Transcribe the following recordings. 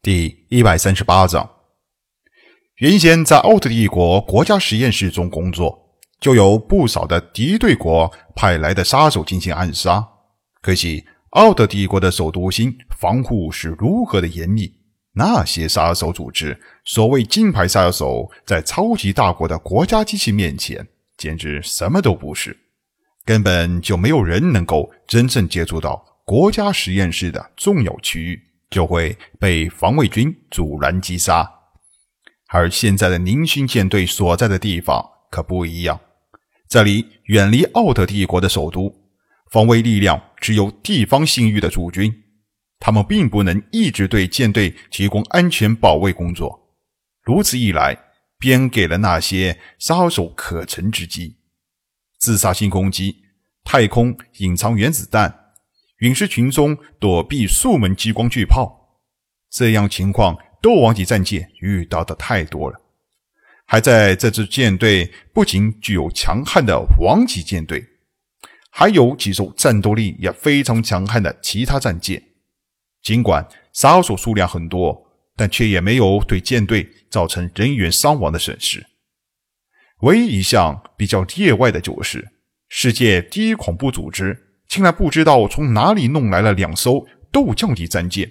第一百三十八章，原先在奥特帝国国家实验室中工作，就有不少的敌对国派来的杀手进行暗杀。可惜奥特帝国的首都星防护是如何的严密，那些杀手组织，所谓金牌杀手，在超级大国的国家机器面前，简直什么都不是，根本就没有人能够真正接触到国家实验室的重要区域。就会被防卫军阻拦击杀，而现在的宁勋舰队所在的地方可不一样，这里远离奥特帝国的首都，防卫力量只有地方信誉的驻军，他们并不能一直对舰队提供安全保卫工作。如此一来，便给了那些杀手可乘之机：自杀性攻击、太空隐藏原子弹。陨石群中躲避数门激光巨炮，这样情况斗王级战舰遇到的太多了。还在这支舰队不仅具有强悍的王级舰队，还有几艘战斗力也非常强悍的其他战舰。尽管杀手数量很多，但却也没有对舰队造成人员伤亡的损失。唯一一项比较例外的就是世界第一恐怖组织。竟然不知道从哪里弄来了两艘斗将级战舰，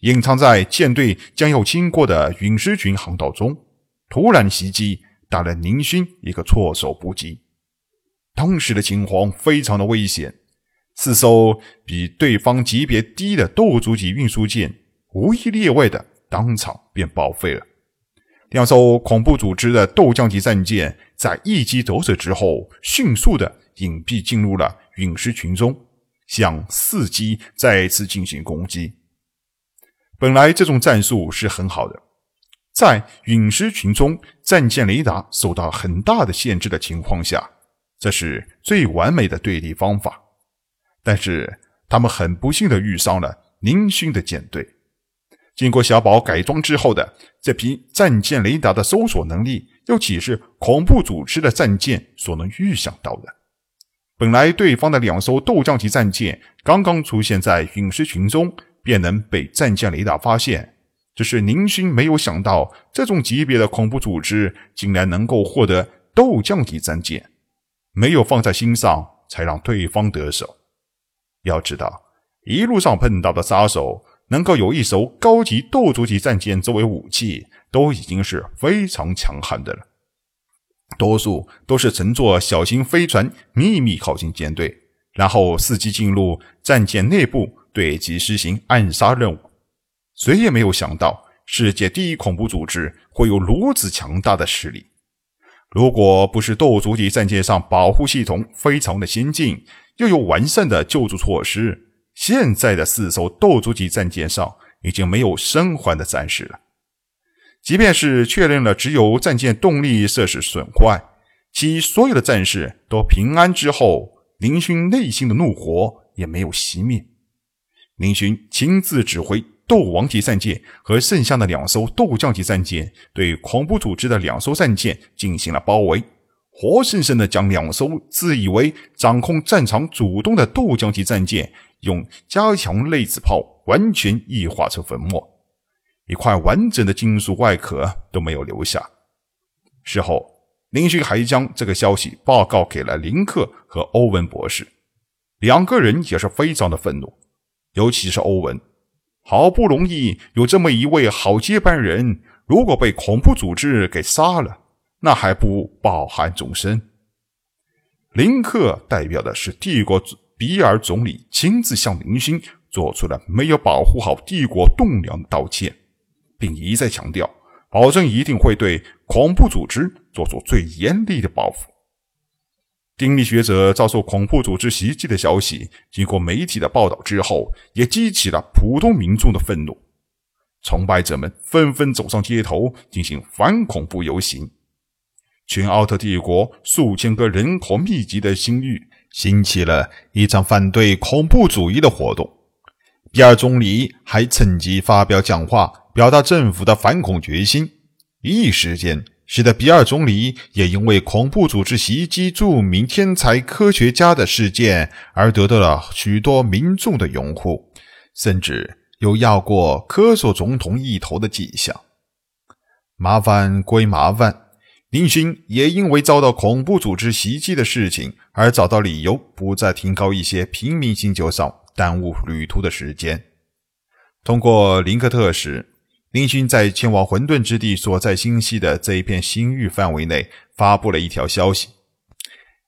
隐藏在舰队将要经过的陨石群航道中，突然袭击，打了宁勋一个措手不及。当时的情况非常的危险，四艘比对方级别低的斗族级运输舰无一例外的当场便报废了。两艘恐怖组织的斗将级战舰在一击得手之后，迅速的隐蔽进入了。陨石群中向伺机再次进行攻击。本来这种战术是很好的，在陨石群中战舰雷达受到很大的限制的情况下，这是最完美的对立方法。但是他们很不幸的遇上了宁勋的舰队。经过小宝改装之后的这批战舰雷达的搜索能力，又岂是恐怖组织的战舰所能预想到的？本来对方的两艘斗将级战舰刚刚出现在陨石群中，便能被战舰雷达发现。只是宁勋没有想到，这种级别的恐怖组织竟然能够获得斗将级战舰，没有放在心上，才让对方得手。要知道，一路上碰到的杀手能够有一艘高级斗族级战舰作为武器，都已经是非常强悍的了。多数都是乘坐小型飞船秘密靠近舰队，然后伺机进入战舰内部对其实行暗杀任务。谁也没有想到，世界第一恐怖组织会有如此强大的实力。如果不是斗族级战舰上保护系统非常的先进，又有完善的救助措施，现在的四艘斗族级战舰上已经没有生还的战士了。即便是确认了只有战舰动力设施损坏，其所有的战士都平安之后，林勋内心的怒火也没有熄灭。林勋亲自指挥斗王级战舰和剩下的两艘斗将级战舰，对恐怖组织的两艘战舰进行了包围，活生生的将两艘自以为掌控战场主动的斗将级战舰，用加强类子炮完全异化成粉末。一块完整的金属外壳都没有留下。事后，林勋还将这个消息报告给了林克和欧文博士，两个人也是非常的愤怒，尤其是欧文，好不容易有这么一位好接班人，如果被恐怖组织给杀了，那还不抱憾终生？林克代表的是帝国比尔总理，亲自向林勋做出了没有保护好帝国栋梁的道歉。并一再强调，保证一定会对恐怖组织做出最严厉的报复。丁力学者遭受恐怖组织袭击的消息，经过媒体的报道之后，也激起了普通民众的愤怒。崇拜者们纷纷走上街头进行反恐怖游行。全奥特帝国数千个人口密集的星域，兴起了一场反对恐怖主义的活动。比尔总理还趁机发表讲话。表达政府的反恐决心，一时间使得比尔总理也因为恐怖组织袭击著名天才科学家的事件而得到了许多民众的拥护，甚至有压过科索总统一头的迹象。麻烦归麻烦，林勋也因为遭到恐怖组织袭击的事情而找到理由，不再停靠一些平民星球上，耽误旅途的时间。通过林克特使，林勋在前往混沌之地所在星系的这一片星域范围内发布了一条消息：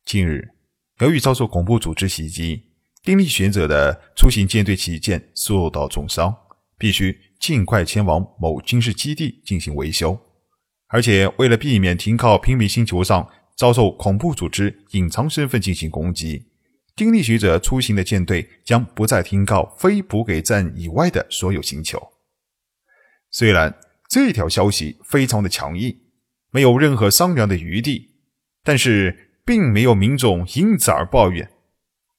近日，由于遭受恐怖组织袭击，丁力学者的出行舰队旗舰受到重伤，必须。尽快前往某军事基地进行维修，而且为了避免停靠平民星球上遭受恐怖组织隐藏身份进行攻击，丁力学者出行的舰队将不再停靠非补给站以外的所有星球。虽然这条消息非常的强硬，没有任何商量的余地，但是并没有民众因此而抱怨。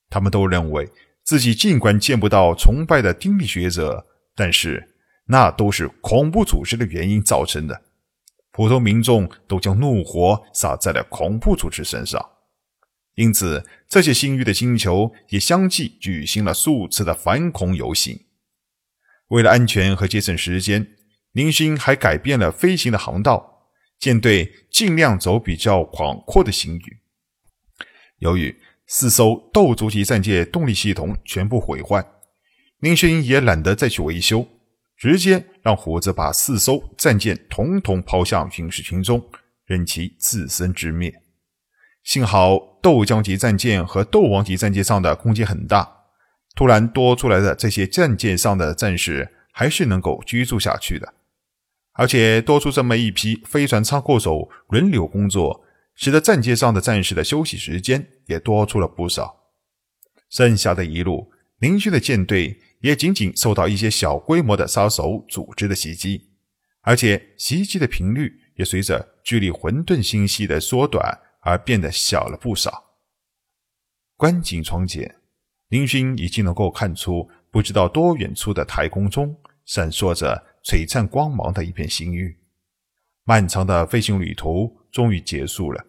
他们都认为自己尽管见不到崇拜的丁力学者，但是。那都是恐怖组织的原因造成的，普通民众都将怒火撒在了恐怖组织身上，因此这些星域的星球也相继举行了数次的反恐游行。为了安全和节省时间，林星还改变了飞行的航道，舰队尽量走比较广阔的星域。由于四艘斗族级战舰动力系统全部毁坏，林星也懒得再去维修。直接让虎子把四艘战舰统统抛向陨石群中，任其自生自灭。幸好斗将级战舰和斗王级战舰上的空间很大，突然多出来的这些战舰上的战士还是能够居住下去的。而且多出这么一批飞船舱库手轮流工作，使得战舰上的战士的休息时间也多出了不少。剩下的一路，林勋的舰队。也仅仅受到一些小规模的杀手组织的袭击，而且袭击的频率也随着距离混沌星系的缩短而变得小了不少。观景窗前，林勋已经能够看出不知道多远处的太空中闪烁着璀璨光芒的一片星域。漫长的飞行旅途终于结束了，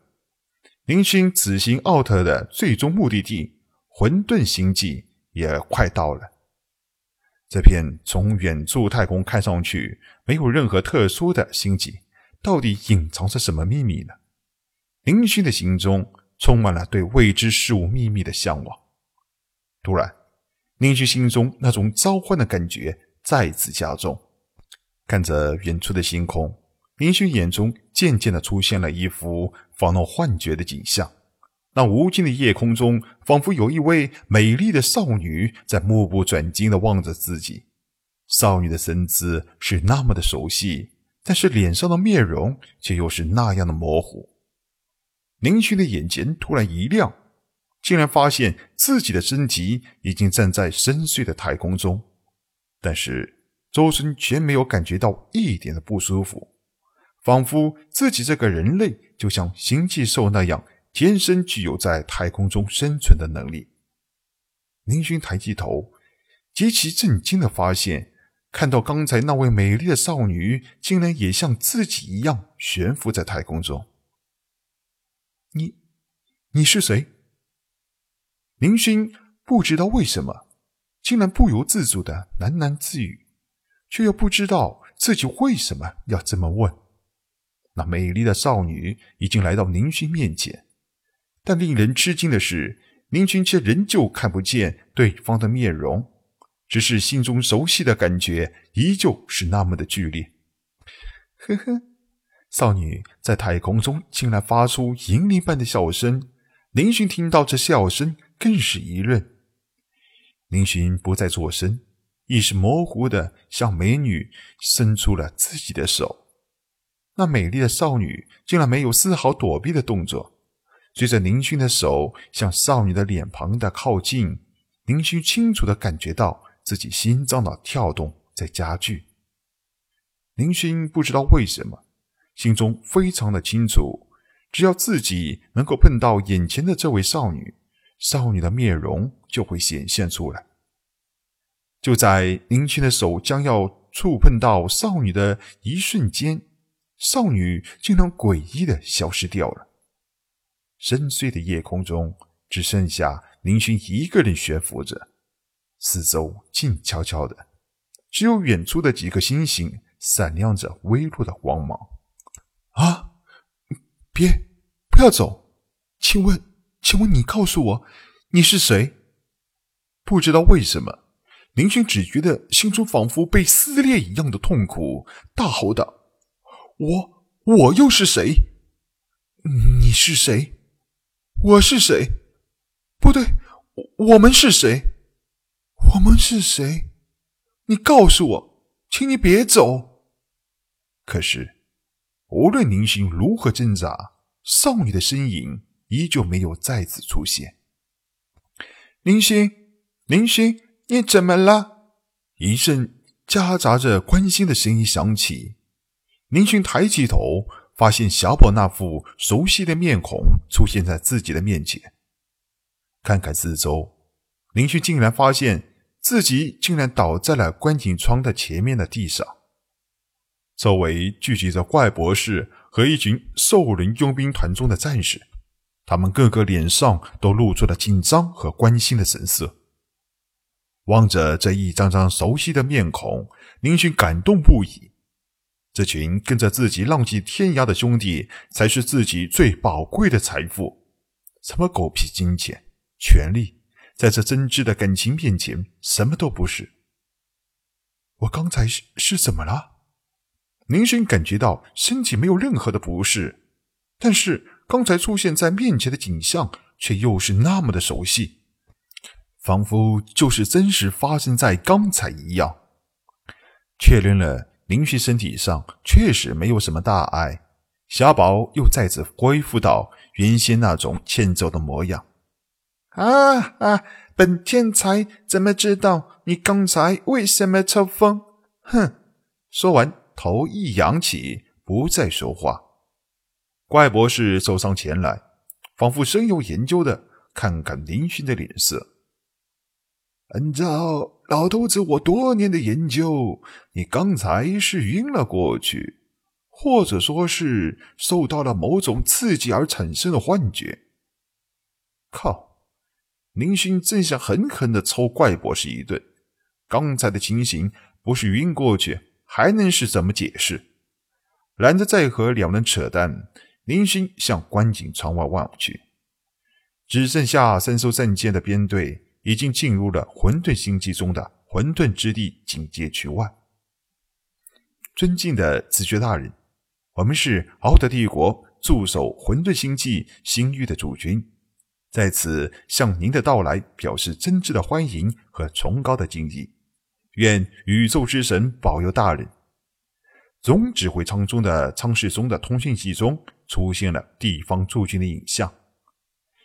林勋此行奥特的最终目的地混沌星际也快到了。这片从远处太空看上去没有任何特殊的星际，到底隐藏着什么秘密呢？林勋的心中充满了对未知事物秘密的向往。突然，林勋心中那种召唤的感觉再次加重。看着远处的星空，林勋眼中渐渐的出现了一幅仿若幻觉的景象。那无尽的夜空中，仿佛有一位美丽的少女在目不转睛的望着自己。少女的身姿是那么的熟悉，但是脸上的面容却又是那样的模糊。林勋的眼前突然一亮，竟然发现自己的身体已经站在深邃的太空中，但是周身却没有感觉到一点的不舒服，仿佛自己这个人类就像星际兽那样。天生具有在太空中生存的能力。林勋抬起头，极其震惊的发现，看到刚才那位美丽的少女，竟然也像自己一样悬浮在太空中。你，你是谁？林勋不知道为什么，竟然不由自主的喃喃自语，却又不知道自己为什么要这么问。那美丽的少女已经来到宁勋面前。但令人吃惊的是，宁勋却仍旧看不见对方的面容，只是心中熟悉的感觉依旧是那么的剧烈。呵呵，少女在太空中竟然发出银铃般的笑声，宁勋听到这笑声更是一愣。林勋不再作声，意识模糊的向美女伸出了自己的手。那美丽的少女竟然没有丝毫躲避的动作。随着林勋的手向少女的脸庞的靠近，林勋清楚的感觉到自己心脏的跳动在加剧。林勋不知道为什么，心中非常的清楚，只要自己能够碰到眼前的这位少女，少女的面容就会显现出来。就在林青的手将要触碰到少女的一瞬间，少女竟然诡异的消失掉了。深邃的夜空中，只剩下林勋一个人悬浮着，四周静悄悄的，只有远处的几颗星星闪亮着微弱的光芒。啊！别，不要走！请问，请问你告诉我，你是谁？不知道为什么，林勋只觉得心中仿佛被撕裂一样的痛苦，大吼道：“我，我又是谁？你是谁？我是谁？不对，我我们是谁？我们是谁？你告诉我，请你别走！”可是，无论林星如何挣扎，少女的身影依旧没有再次出现。林星。林星，你怎么了？一阵夹杂着关心的声音响起。林勋抬起头，发现小宝那副熟悉的面孔出现在自己的面前。看看四周，林勋竟然发现自己竟然倒在了观景窗的前面的地上。周围聚集着怪博士和一群兽人佣兵团中的战士，他们个个脸上都露出了紧张和关心的神色。望着这一张张熟悉的面孔，林勋感动不已。这群跟着自己浪迹天涯的兄弟，才是自己最宝贵的财富。什么狗屁金钱、权力，在这真挚的感情面前，什么都不是。我刚才是是怎么了？林勋感觉到身体没有任何的不适，但是刚才出现在面前的景象，却又是那么的熟悉。仿佛就是真实发生在刚才一样。确认了林旭身体上确实没有什么大碍，小宝又再次恢复到原先那种欠揍的模样。啊啊！本天才怎么知道你刚才为什么抽风？哼！说完，头一扬起，不再说话。怪博士走上前来，仿佛深有研究的看看林勋的脸色。按照老头子我多年的研究，你刚才是晕了过去，或者说是受到了某种刺激而产生的幻觉。靠！林勋正想狠狠的抽怪博士一顿，刚才的情形不是晕过去，还能是怎么解释？懒得再和两人扯淡，林勋向观景窗外望去，只剩下三艘战舰的编队。已经进入了混沌星际中的混沌之地警戒区外。尊敬的子爵大人，我们是奥特帝国驻守混沌星际星域的主君，在此向您的到来表示真挚的欢迎和崇高的敬意。愿宇宙之神保佑大人。总指挥舱中的舱室中的通讯器中出现了地方驻军的影像，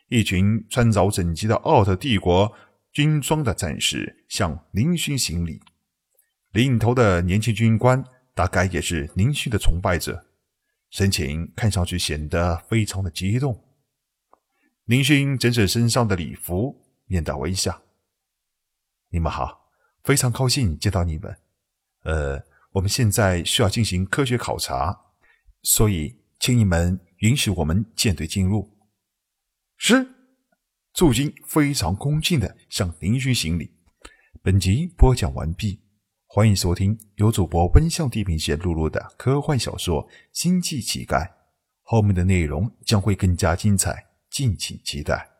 一群穿着整齐的奥特帝国。军装的战士向林勋行礼，领头的年轻军官大概也是林勋的崇拜者，神情看上去显得非常的激动。林勋整整身上的礼服，面带微笑：“你们好，非常高兴见到你们。呃，我们现在需要进行科学考察，所以请你们允许我们舰队进入。”是。驻军非常恭敬的向林勋行礼。本集播讲完毕，欢迎收听由主播奔向地平线录入的科幻小说《星际乞丐》，后面的内容将会更加精彩，敬请期待。